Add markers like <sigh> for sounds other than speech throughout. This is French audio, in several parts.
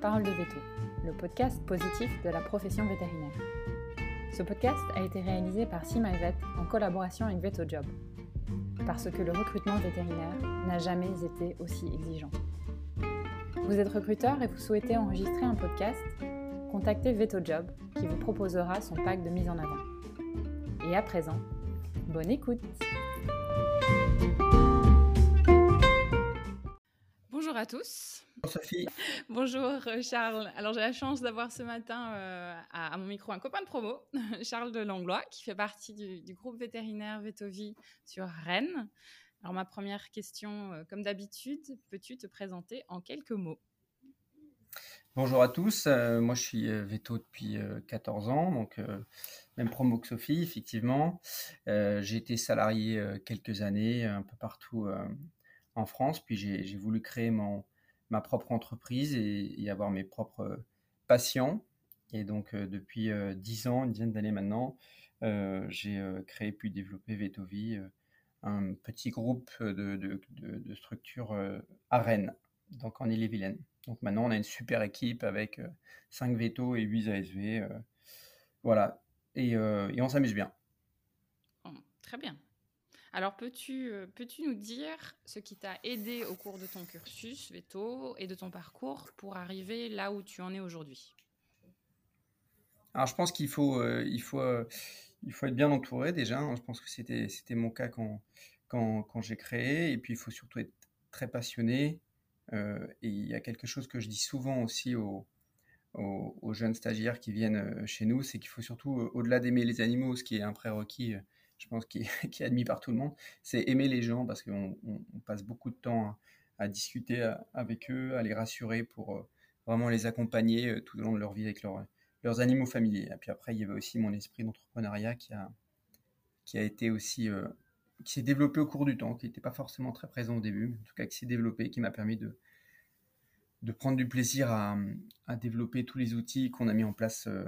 Parole de Veto, le podcast positif de la profession vétérinaire. Ce podcast a été réalisé par SeaMyVet en collaboration avec VetoJob, parce que le recrutement vétérinaire n'a jamais été aussi exigeant. Vous êtes recruteur et vous souhaitez enregistrer un podcast Contactez VetoJob qui vous proposera son pack de mise en avant. Et à présent, bonne écoute Bonjour à tous. Bonjour Sophie. Bonjour euh, Charles. Alors j'ai la chance d'avoir ce matin euh, à, mon micro un copain de promo, <laughs> Charles de Langlois, qui fait partie du, groupe vétérinaire Vetovie sur Rennes. Alors ma première question, euh, comme d'habitude, peux-tu te présenter en quelques mots? Bonjour à tous, moi je suis veto depuis 14 ans, donc même promo que Sophie, effectivement. j'ai été salarié quelques années un peu partout en France, puis j'ai voulu créer mon, ma propre entreprise et, avoir mes propres patients. Et donc depuis 10 ans, une dizaine d'années maintenant, j'ai créé puis développé Vetovi, un petit groupe de, structures à Rennes, donc en Ille-et-Vilaine. Donc maintenant, on a une super équipe avec 5 vétos et 8 ASV. voilà. Et, et on s'amuse bien. Oh, très bien. Alors, peux-tu peux nous dire ce qui t'a aidé au cours de ton cursus veto et de ton parcours pour arriver là où tu en es aujourd'hui? Alors, je pense qu'il faut, il faut, il faut être bien entouré déjà. Hein. Je pense que c'était, mon cas quand, quand, quand j'ai créé. Et puis, il faut surtout être très passionné, euh, et il y a quelque chose que je dis souvent aussi aux, aux, jeunes stagiaires qui viennent euh, chez nous, c'est qu'il faut surtout, euh, au-delà d'aimer les animaux, ce qui est un prérequis, je pense, qui <laughs> qui est admis par tout le monde, c'est aimer les gens parce qu'on passe beaucoup de temps à, discuter avec eux, à les rassurer pour vraiment les accompagner tout au long de leur vie avec leurs animaux familiers. Et puis après, il y avait aussi mon esprit d'entrepreneuriat qui a, été aussi qui s'est développé au cours du temps, qui n'était pas forcément très présent au début, mais en tout cas qui s'est développé, qui m'a permis de, prendre du plaisir à, développer tous les outils qu'on a mis en place euh,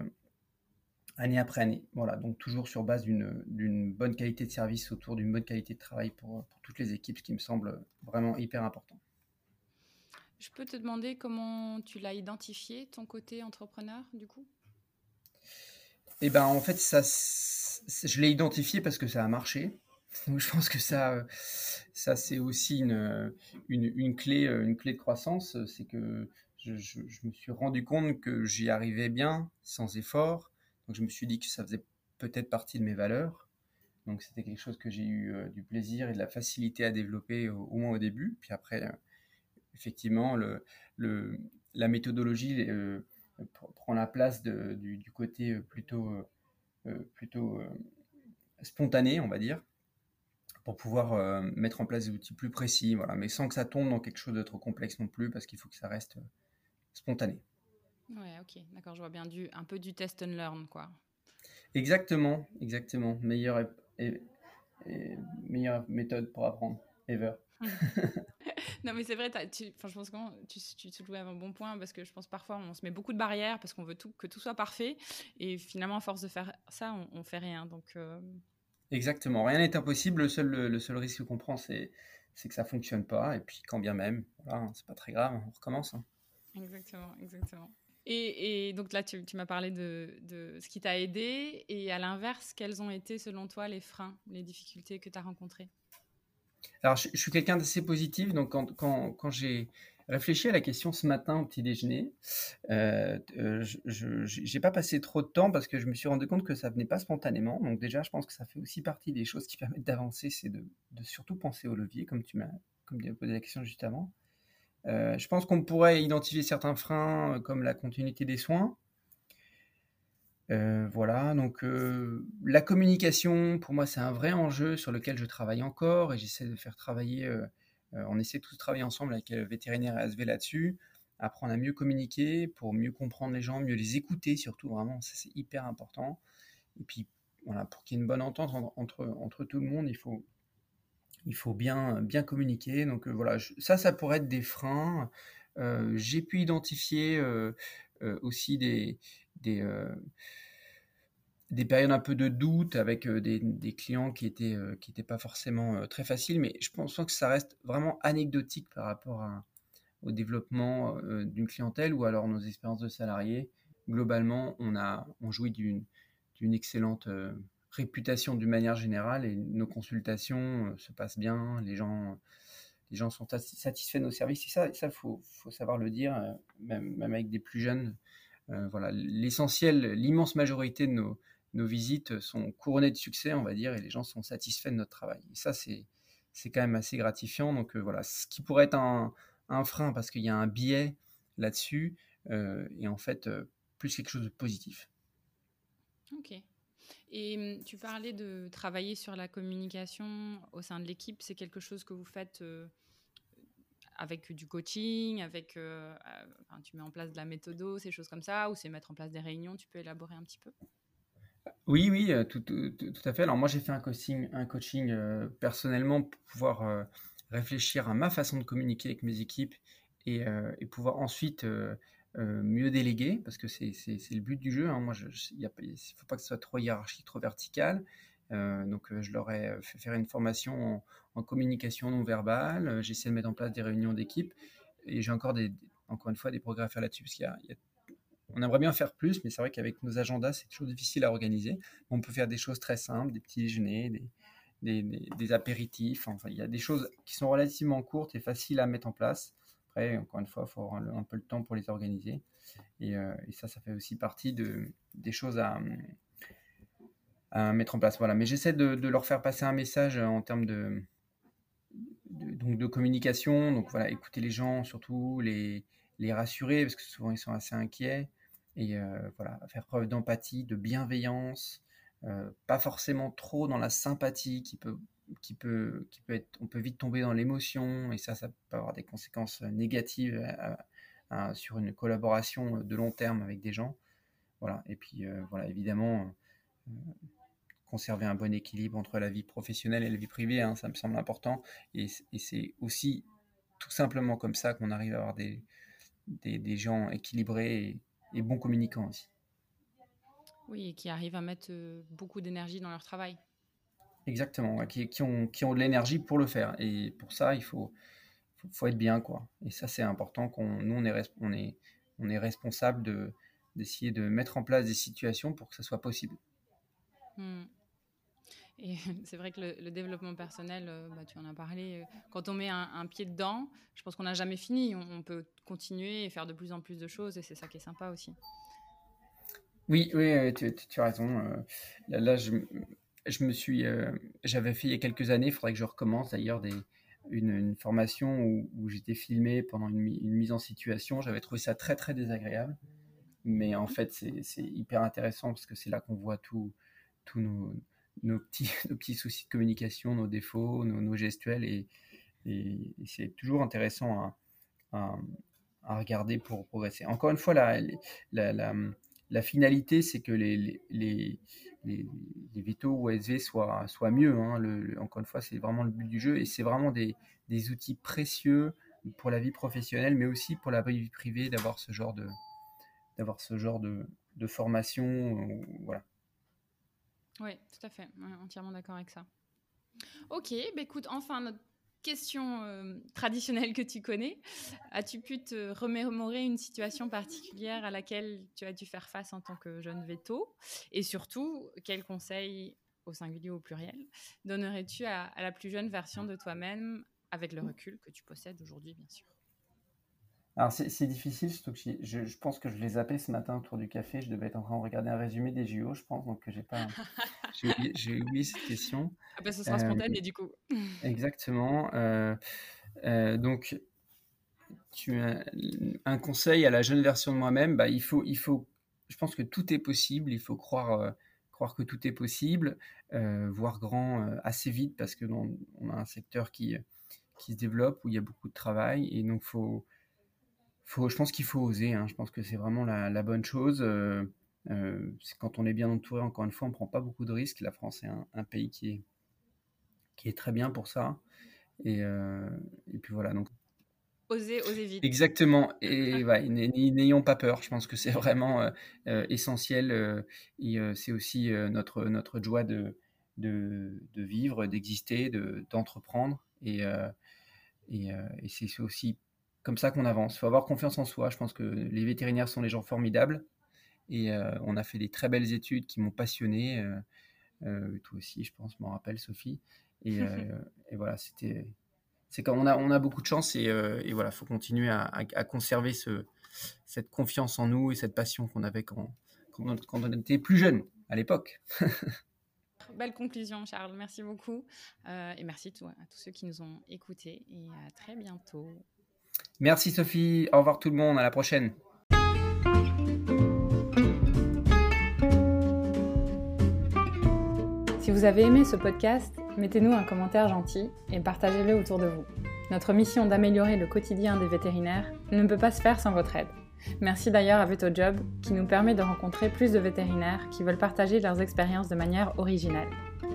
année après année. Voilà, donc toujours sur base d'une bonne qualité de service autour d'une bonne qualité de travail pour, pour, toutes les équipes, ce qui me semble vraiment hyper important. Je peux te demander comment tu l'as identifié, ton côté entrepreneur, du coup? Eh ben, en fait, ça, je l'ai identifié parce que ça a marché. <laughs> Donc je pense que ça, ça c'est aussi une, une, clé, une clé de croissance. C'est que je, je, me suis rendu compte que j'y arrivais bien, sans effort. Donc je me suis dit que ça faisait peut-être partie de mes valeurs. Donc c'était quelque chose que j'ai eu euh, du plaisir et de la facilité à développer au, moins au début. Puis après, euh, effectivement, la méthodologie euh, prend la place du, côté plutôt, plutôt spontané, on va dire pour pouvoir mettre en place des outils plus précis, voilà, mais sans que ça tombe dans quelque chose de trop complexe non plus, parce qu'il faut que ça reste spontané. Ouais, ok, d'accord, je vois bien du, un peu du test and learn, quoi. Exactement, exactement. Meilleure, et, meilleure méthode pour apprendre, ever. <laughs> non, mais c'est vrai, tu, je pense que tu, tu soulevais un bon point parce que je pense parfois on se met beaucoup de barrières parce qu'on veut tout, que tout soit parfait et finalement, à force de faire ça, on, on fait rien. Donc, euh, Exactement, rien n'est impossible. Le seul, le seul risque qu'on prend, c'est, c'est que ça fonctionne pas. Et puis, quand bien même, voilà, c'est pas très grave, on recommence. Hein. Exactement, exactement. Et, donc là, tu, m'as parlé de, ce qui t'a aidé. Et à l'inverse, quels ont été, selon toi, les freins, les difficultés que tu as rencontrées? Alors, je, suis quelqu'un d'assez positif. Donc, quand, j'ai réfléchi à la question ce matin au petit déjeuner. Euh, euh je n'ai pas passé trop de temps parce que je me suis rendu compte que ça venait pas spontanément. Donc déjà, je pense que ça fait aussi partie des choses qui <laughs> permettent d'avancer, c'est de, surtout penser au levier, comme tu m'as posé la question juste avant. Euh, je pense qu'on pourrait identifier certains freins euh, comme la continuité des soins. Euh, voilà, donc la communication, pour moi, c'est un vrai enjeu sur lequel je travaille encore et j'essaie de faire travailler on essaie tous de travailler ensemble avec le vétérinaire ASV là-dessus, apprendre à mieux communiquer pour mieux comprendre les gens, mieux les écouter surtout, vraiment, ça c'est hyper important. Et puis, voilà, pour qu'il y ait une bonne entente entre, entre, tout le monde, il faut, il faut bien, bien communiquer. Donc euh, voilà, ça, ça pourrait être des freins. Euh, j'ai pu identifier aussi des, des, des périodes un peu de doute avec euh, des, des clients qui étaient euh, qui étaient pas forcément euh, très faciles, mais je pense que ça reste vraiment anecdotique par rapport à, au développement d'une clientèle ou alors nos expériences de salariés, globalement, on, a, on jouit d'une excellente réputation d'une manière générale et nos consultations se passent bien, les gens, les gens sont satisfaits de nos services. Et ça, ça, faut, faut, savoir le dire, même, même, avec des plus jeunes. voilà, l'essentiel, l'immense majorité de nos, nos visites sont couronnées de succès, on va dire, et les gens sont satisfaits de notre travail. Et ça, c'est, c'est quand même assez gratifiant. Donc voilà, ce qui pourrait être un, un frein parce qu'il y a un biais là-dessus, euh, et en fait, plus quelque chose de positif. Ok. Et hum, tu parlais de travailler sur la communication au sein de l'équipe. C'est quelque chose que vous faites avec du coaching, avec, tu mets en place de la méthodo, ces choses comme ça, ou c'est mettre en place des réunions. Tu peux élaborer un petit peu? Oui, oui, tout, à fait. Alors moi, j'ai fait un coaching, un coaching personnellement pour pouvoir réfléchir à ma façon de communiquer avec mes équipes et pouvoir ensuite mieux déléguer, parce que c'est le but du jeu. Hein. Moi, il ne faut pas que ce soit trop hiérarchique, trop vertical. donc, je leur ai fait faire une formation en, communication non verbale. J'essaie de mettre en place des réunions d'équipe. Et j'ai encore, des, encore une fois des progrès à faire là-dessus, parce qu'il y a on aimerait bien faire plus, mais c'est vrai qu'avec nos agendas, c'est toujours difficile à organiser. On peut faire des choses très simples, des petits déjeuners, des, apéritifs. Enfin, il y a des choses qui sont relativement courtes et faciles à mettre en place. Encore une fois, il faut avoir un peu le temps pour les organiser. Et, euh, ça, ça fait aussi partie de, des choses à, mettre en place. Voilà. Mais j'essaie de, leur faire passer un message en termes de, donc de communication. Donc voilà, écouter les gens, surtout les, les rassurer, parce que souvent ils sont assez inquiets et euh, voilà, faire preuve d'empathie, de bienveillance, euh, pas forcément trop dans la sympathie qui peut, qui peut, qui peut être, on peut vite tomber dans l'émotion et ça, ça peut avoir des conséquences négatives euh, sur une collaboration de long terme avec des gens. Voilà, et puis voilà, évidemment, conserver un bon équilibre entre la vie professionnelle et la vie privée, hein, ça me semble important. Et, c'est aussi tout simplement comme ça qu'on arrive à avoir des, des, des gens équilibrés et, et bons communicants aussi. Oui, et qui arrivent à mettre euh, beaucoup d'énergie dans leur travail. Exactement, qui, qui, ont, qui ont de l'énergie pour le faire. Et pour ça, il faut, faut, être bien. quoi. Et ça, c'est important. qu'on nous, on est, on est, on est responsable de, d'essayer de mettre en place des situations pour que ça soit possible. Hmm. Et <laughs> c'est vrai que le, développement personnel, euh, bah, tu en as parlé, euh, quand on met un, pied dedans, je pense qu'on n'a jamais fini. On, peut continuer et faire de plus en plus de choses et c'est ça qui est sympa aussi. Oui, oui, tu, as raison. Euh, là, je, je, me suis, j'avais fait il y a quelques années, il faudrait que je recommence d'ailleurs une, formation où, j'étais filmé pendant une, mise en situation. J'avais trouvé ça très très désagréable, mais en fait c'est hyper intéressant parce que c'est là qu'on voit tous <laughs> nos, petits, soucis de communication, nos défauts, nos, gestuels. Et, c'est toujours intéressant à, regarder pour progresser. Encore une fois, la, finalité, c'est que les, les, vétos ou SV soient, mieux. Hein. Le, encore une fois, c'est vraiment le but du jeu. Et c'est vraiment des, des outils précieux pour la vie professionnelle, mais aussi pour la vie privée, d'avoir ce genre de, d'avoir ce genre de, de formation. Voilà. Oui, tout à fait. entièrement d'accord avec ça. Ok, bah écoute, enfin, notre question euh, traditionnelle que tu connais. As-tu pu te remémorer une situation particulière à laquelle tu as dû faire face en tant que jeune veto? Et surtout, quels conseils, au singulier ou au pluriel, donnerais-tu à la plus jeune version de toi-même avec le recul que tu possèdes aujourd'hui, bien sûr? Alors c'est difficile, surtout que je, je, pense que je les appelais ce matin autour du café. Je devais être en train de regarder un résumé des JO, je pense, donc j'ai pas, <laughs> j'ai oublié, cette question. Ah bah, ce sera spontané du coup. <laughs> Exactement. Euh, euh, donc tu as un conseil à la jeune version de moi-même. Bah, il faut, il faut. Je pense que tout est possible. Il faut croire, euh, croire que tout est possible, voir grand assez vite parce que on a un secteur qui qui se développe où il y a beaucoup de travail et donc faut je pense qu'il faut oser. Hein. Je pense que c'est vraiment la, bonne chose. Euh, euh, quand on est bien entouré, encore une fois, on ne prend pas beaucoup de risques. La France est un, pays qui est, qui est très bien pour ça. Et, euh, puis voilà. Donc, oser, oser vite. Exactement. Et <laughs> n'ayons pas peur. Je pense que c'est <laughs> vraiment essentiel. et c'est aussi notre, notre joie de, de, vivre, d'exister, d'entreprendre. et, et, et c'est aussi comme ça qu'on avance. Il faut avoir confiance en soi. Je pense que les vétérinaires sont des gens formidables. Et on a fait des très belles études qui m'ont passionné. toi aussi, je pense, m'en rappelle, Sophie. Et, <laughs> voilà, c'était. C'est quand on a, on a beaucoup de chance et, voilà, il faut continuer à, conserver ce, cette confiance en nous et cette passion qu'on avait quand, quand, on était plus jeune à l'époque. <laughs> Belle conclusion, Charles. Merci beaucoup. et merci à tous ceux qui nous ont écoutés. Et à très bientôt. Merci Sophie. Au revoir tout le monde. À la prochaine. Si vous avez aimé ce podcast, mettez-nous un commentaire gentil et partagez-le autour de vous. Notre mission d'améliorer le quotidien des vétérinaires ne peut pas se faire sans votre aide. Merci d'ailleurs à VetoJob qui nous permet de rencontrer plus de vétérinaires qui veulent partager leurs expériences de manière originale.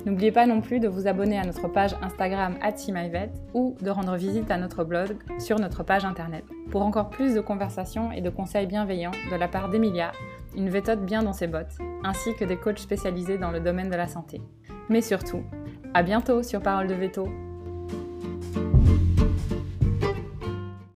N'oubliez pas non plus de vous abonner à notre page Instagram @simyvet ou de rendre visite à notre blog sur notre page internet pour encore plus de conversations et de conseils bienveillants de la part d'Emilia, une vétote bien dans ses bottes, ainsi que des coachs spécialisés dans le domaine de la santé. Mais surtout, à bientôt sur Parole de Veto